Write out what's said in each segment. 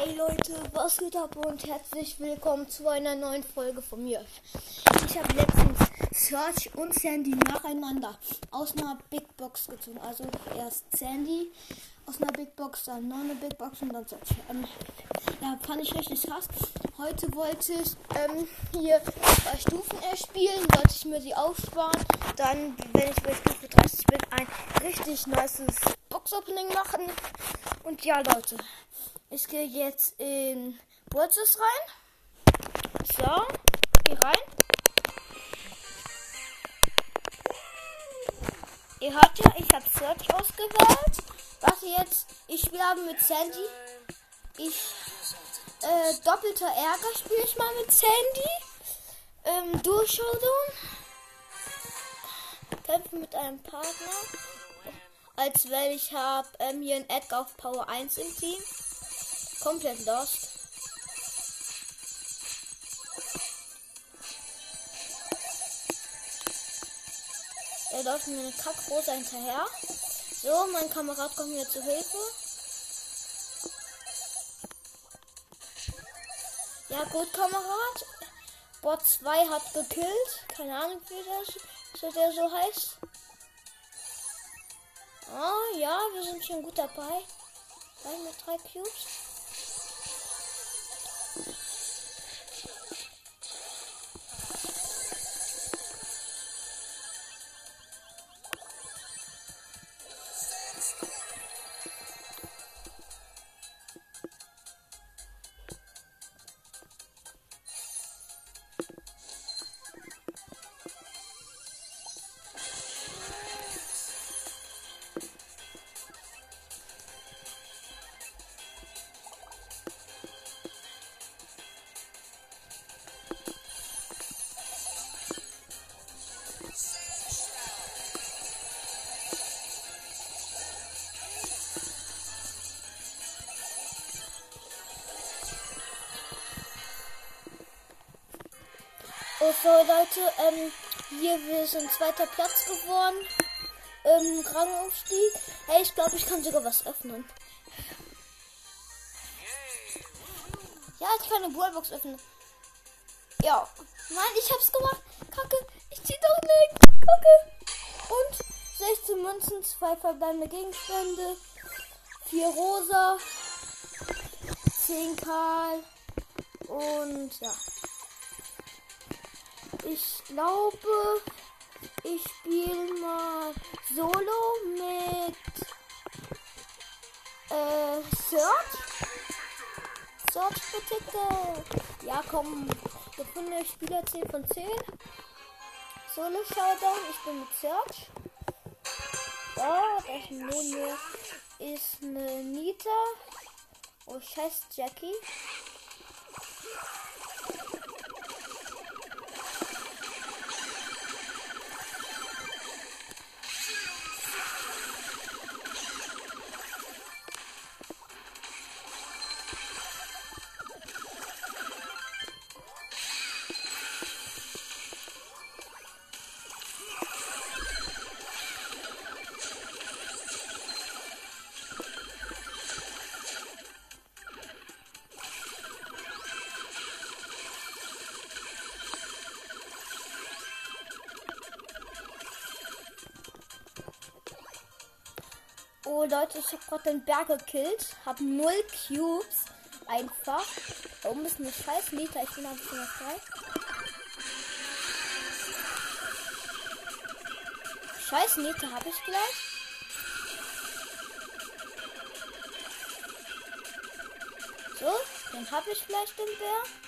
Hey Leute, was geht ab und herzlich willkommen zu einer neuen Folge von mir. Ich habe letztens Search und Sandy nacheinander aus einer Big Box gezogen. Also erst Sandy aus einer Big Box, dann noch eine Big Box und dann Search. Ähm, ja, fand ich richtig krass. Heute wollte ich ähm, hier zwei Stufen erspielen, sollte ich mir die aufsparen. Dann, wenn ich bei Stufe 30 bin, ein richtig nices Box-Opening machen. Und ja, Leute. Ich gehe jetzt in Burzes rein. So, geh rein. Ihr hört ja, ich habe Search ausgewählt. Was jetzt? Ich spiele mit Sandy. Ich äh, doppelter Ärger spiele ich mal mit Sandy. Ähm, Durchschauung. Kämpfen mit einem Partner. Als wenn ich habe ähm, hier ein Edgar auf Power 1 im Team komplett lost. Er läuft mir eine Kackrose hinterher. So, mein Kamerad kommt mir zu Hilfe. Ja, gut, Kamerad. Bot 2 hat gekillt. Keine Ahnung, wie das, der so heißt. Oh, ja, wir sind schon gut dabei. Drei mit drei Cubes. So Leute, ähm, hier wir sind zweiter Platz geworden. Ähm, Rangaufstieg. Hey, ich glaube, ich kann sogar was öffnen. Ja, ich kann eine Ballbox öffnen. Ja. Nein, ich hab's gemacht. Kacke. Ich zieh doch nicht. Kacke. Und 16 Münzen, zwei verbleibende Gegenstände, 4 rosa, 10 Karl und ja. Ich glaube, ich spiele mal Solo mit äh, Search. Search bitte. Ja, komm. Gefundene Spieler 10 von 10. Solo Showdown. Ich bin mit Search. So, das neben ist eine Nita. Oh, scheiß Jackie. Leute, ich habe gerade den Berg gekillt. Hab null Cubes. Einfach. Da oben ist eine scheiß Meter. Ich bin ein bisschen frei. Scheiß Meter habe ich gleich. So, dann habe ich gleich den Bär.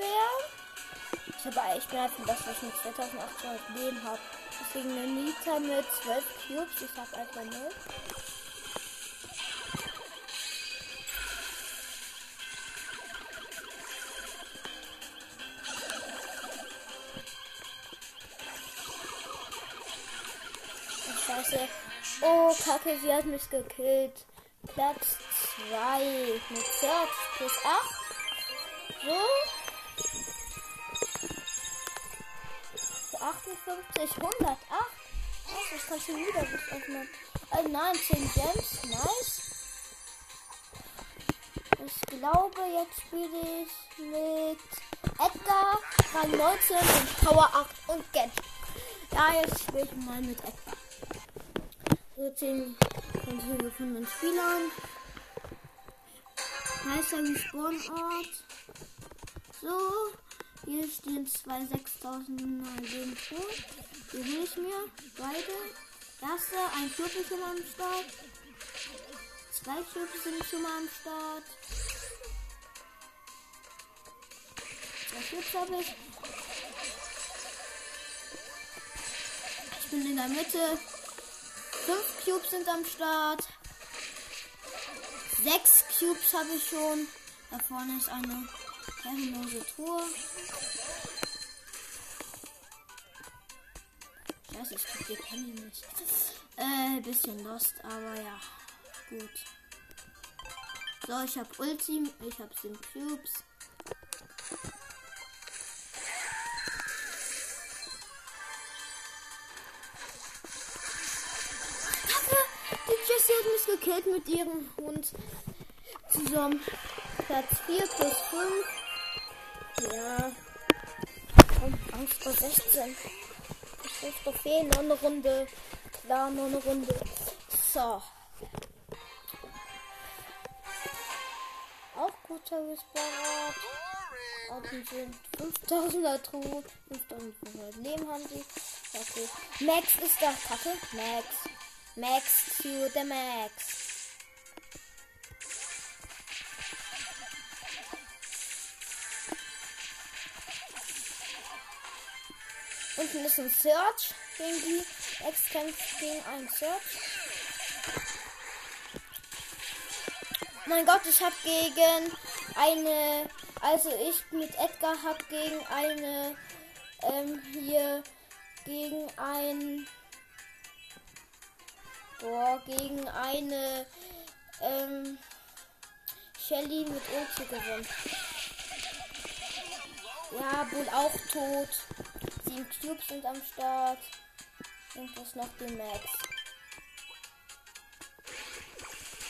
Ich den Bär? Ich, habe, ich bin einfach das, was ich mit 2800 Leben habe. Deswegen eine Nita mit 12 Cubes. Ich habe einfach 0. Scheiße. Oh, Kacke, sie hat mich gekillt. Platz 2 mit Search plus 8. So. 58, 108. Oh, ich kann schon wieder was öffnen. Äh, 19 Gems, nice. Ich glaube, jetzt spiele ich mit Edgar, Rang 19 und Power 8 und Gadget. Ja, jetzt spiele ich mal mit Edgar. So 10 Konzerte von den Spielern. Heißer Respawn-Ort. So, hier stehen zwei 6000 Leben tot. Die hole ich mir. Beide. Erste, ein ist schon mal am Start. Zwei Clubs sind schon mal am Start. Zwei Clubs habe ich. Ich bin in der Mitte. Fünf Cubes sind am Start. Sechs Cubes habe ich schon. Da vorne ist eine herrenlose Truhe. Scheiße, ich krieg die Penny nicht. Äh, bisschen lost, aber ja. Gut. So, ich habe Ulti, ich habe 7 Cubes. hat mich gekillt mit ihrem Hund zusammen. Platz 4 plus 5. Ja. Und Angst vor 16. Ich muss Trophäen, noch eine Runde. Klar, noch eine Runde. So. Auch guter Respawn-Ort. Außen sind 5000er Truhe. 5500 Leben haben sie. Okay. Max ist da. Kacke. Max. Max to the max. Unten ist ein Search gegen die kämpft gegen einen Search. Mein Gott, ich habe gegen eine, also ich mit Edgar habe gegen eine, ähm, hier gegen ein Boah, gegen eine ähm, Shelly mit Ulti gewonnen. Ja, wohl auch tot. Sieben Cubes sind am Start. Und was noch die Max.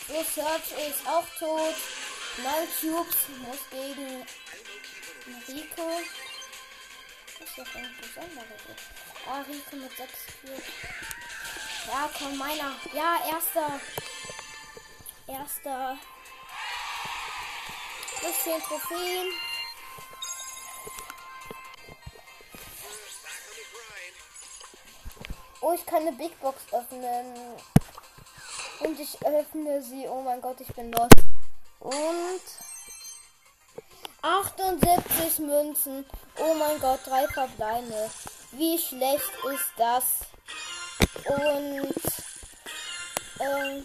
So, Search ist auch tot. Neun Cubes muss gegen Rico. Das ist doch ein besonderer. Ah, Rico mit sechs Cubes. Ja, komm, meiner. Ja, erster. Erster. Plus 10 Trophäen. Oh, ich kann eine Big Box öffnen. Und ich öffne sie. Oh mein Gott, ich bin los. Und 78 Münzen. Oh mein Gott, drei Verbleine. Wie schlecht ist das? Und ähm,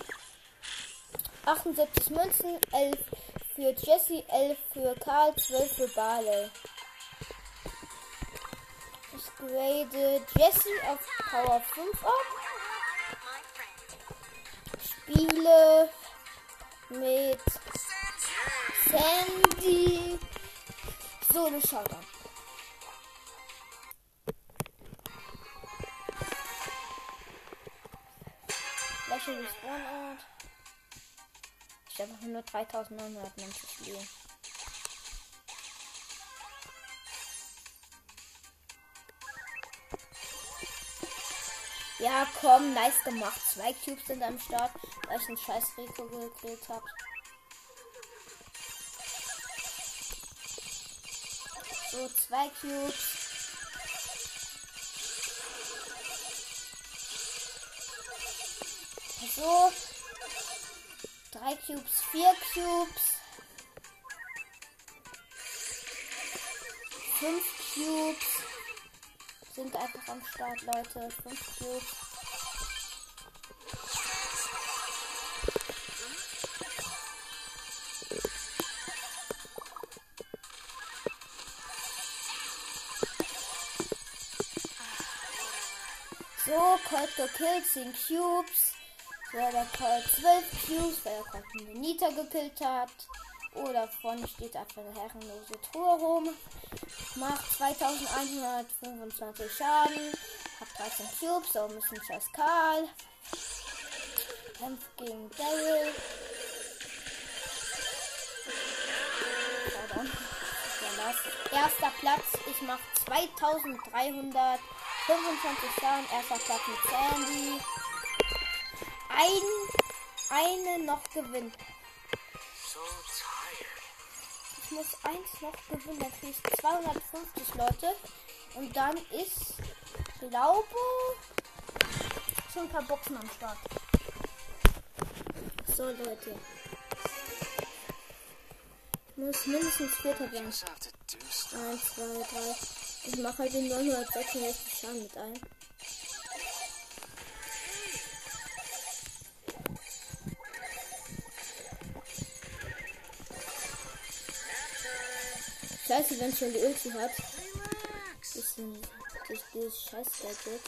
78 Münzen, 11 für Jesse, 11 für Karl, 12 für Barley. Grade Jesse auf Power 5 ab. Spiele mit Sandy. So, schaut an. Gleiche Respawn-Ort. Ich habe nur 3990 Leben. Ja, komm, nice gemacht. Zwei Cubes sind am Start, weil ich einen scheiß Rico gekillt habe. So, zwei Cubes. So. Drei Cubes, vier Cubes. Fünf Cubes. Sind einfach am Start, Leute. Fünf Cubes. So, Colt gekillt, 10 Cubes. Ja, der Call 12 Cubes, weil er gerade eine Nita gekillt hat. Oder vorne steht einfach eine herrenlose Truhe rum. Macht 2125 Schaden. Hab 13 Cubes, so ein bisschen scheiß Karl. Kämpft gegen Daryl. Erster Platz. Ich mach 2325 Schaden. Erster Platz mit Sandy. Ein, eine noch gewinnen. Ich muss eins noch gewinnen, dann kriege ich 250 Leute. Und dann ist, glaube, schon ein paar Boxen am Start. So, Leute. Ich muss mindestens Vierter werden. Eins, zwei, drei. Ich mache halt den 966 Schaden mit ein. Scheiße, wenn schon die Ulti hat. Bisschen durch dieses scheiß Gadget.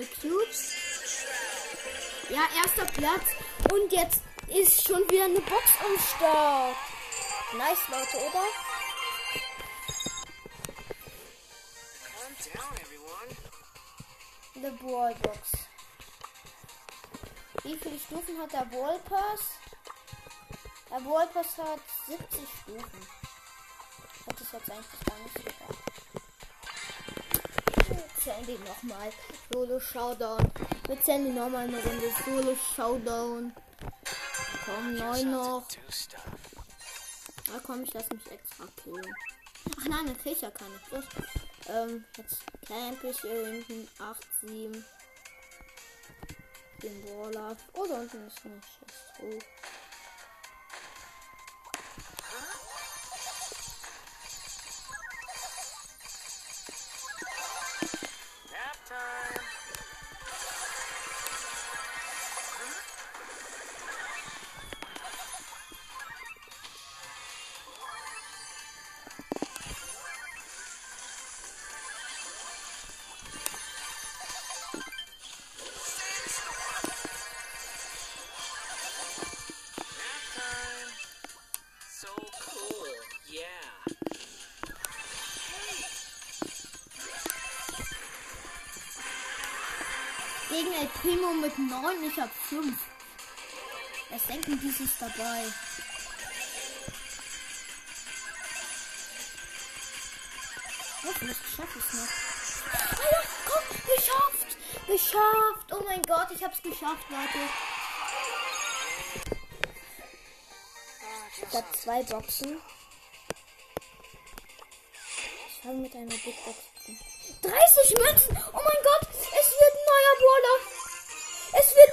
Nur Cubes. Ja, erster Platz. Und jetzt ist schon wieder eine Box am Start. Nice, Leute, oder? The Ballbox. Wie viele Stufen hat der Ballpass? Der Ballpass hat 70 Stufen. Hätte ich jetzt eigentlich gar nicht gedacht. Sandy nochmal. Solo Showdown. Mit Sandy nochmal eine Runde. Solo Showdown. Komm, neun noch. Ah komm, ich lass mich extra killen. Ach nein, eine Fischer kann ich. Los. Ähm, jetzt camp ich hier hinten. 8, 7. Den Waller. Oh, da unten ist ein Schiss. Oh. Primo mit 9, ich hab 5. Was denken die ist dabei? Oh, vielleicht schaffe ich es noch. Ah ja, komm, geschafft! Geschafft! Oh mein Gott, ich hab's geschafft, Leute. Ich hab zwei Boxen. Ich fange mit einer Big Box an. 30 Münzen! Oh mein Gott! Es wird ein neuer Brawler!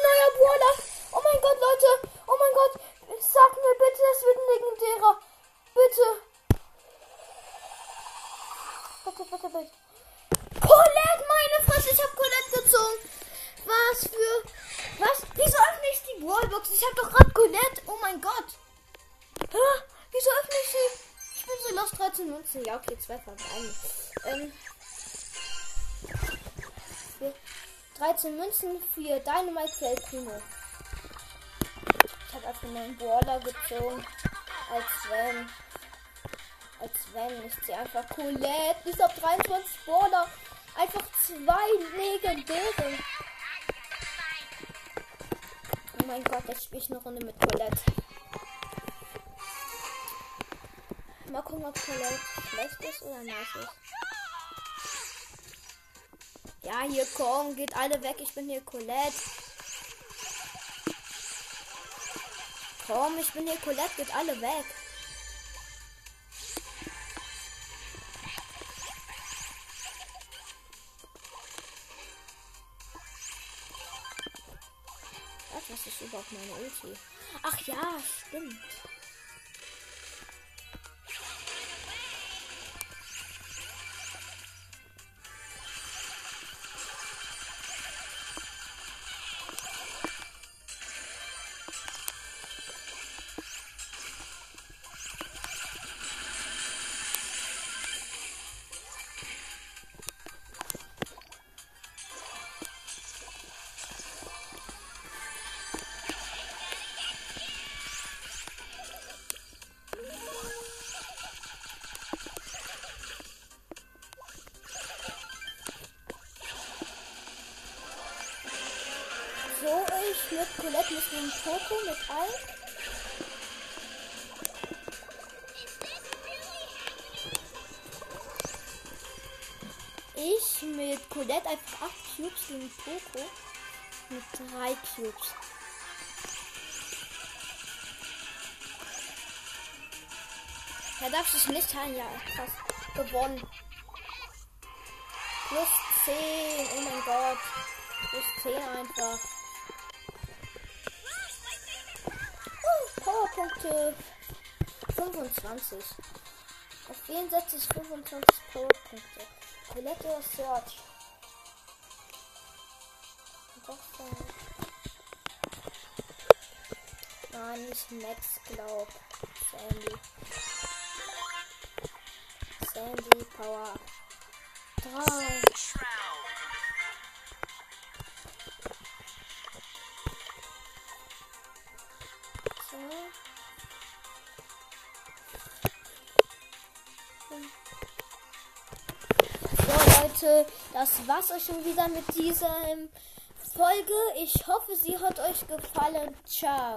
Neuer Brawler! Oh mein Gott, Leute! Oh mein Gott! Sag mir bitte, es wird ein legendärer! Bitte! Bitte, bitte, bitte! Colette, meine Fresse! Ich hab Colette gezogen! Was für... Was? Wieso öffne ich die Brawlbox? Ich hab doch gerade Colette! Oh mein Gott! Hä? Wieso öffne ich sie? Ich bin so lost 13 Münzen. Ja, okay, zwei von einem. Ähm, 13 Münzen für Dynamite für El Primo. Ich habe einfach meinen Brawler gezogen. Als wenn. Als wenn. Ich ziehe einfach Colette. Ich habe 23 Brawler. Einfach zwei legendäre. Oh mein Gott, jetzt spiele ich eine Runde mit Colette. Mal gucken, ob Colette schlecht ist oder nice ist. Ja, hier komm, geht alle weg. Ich bin hier Colette. Komm, ich bin hier Colette, geht alle weg. Was ist überhaupt meine Ulti? Ach ja, stimmt. Colette mit dem Poco mit ein. Ich mit Colette einfach 8 Cubes gegen Poco mit 3 Cubes. Er darf sich nicht heilen, ja, krass. Gewonnen. Plus 10, oh mein Gott. Plus 10 einfach. Powerpunkte 25. Auf wen setze ich 25 Powerpunkte? Colette oder Search? Nein, nicht Max, glaub. Sandy. Sandy Power 3. war's euch schon wieder mit dieser ähm, Folge. Ich hoffe, sie hat euch gefallen. Ciao.